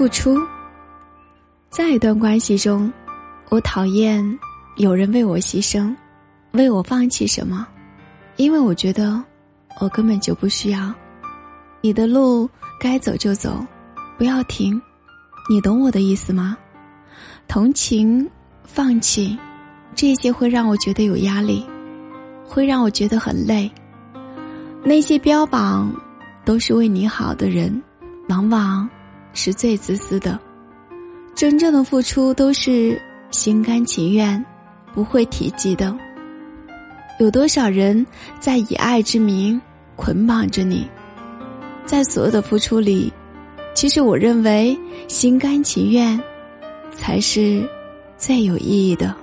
付出。在一段关系中，我讨厌有人为我牺牲，为我放弃什么，因为我觉得我根本就不需要。你的路该走就走，不要停。你懂我的意思吗？同情、放弃，这些会让我觉得有压力，会让我觉得很累。那些标榜都是为你好的人，往往是最自私的。真正的付出都是心甘情愿，不会提及的。有多少人在以爱之名捆绑着你？在所有的付出里，其实我认为心甘情愿才是最有意义的。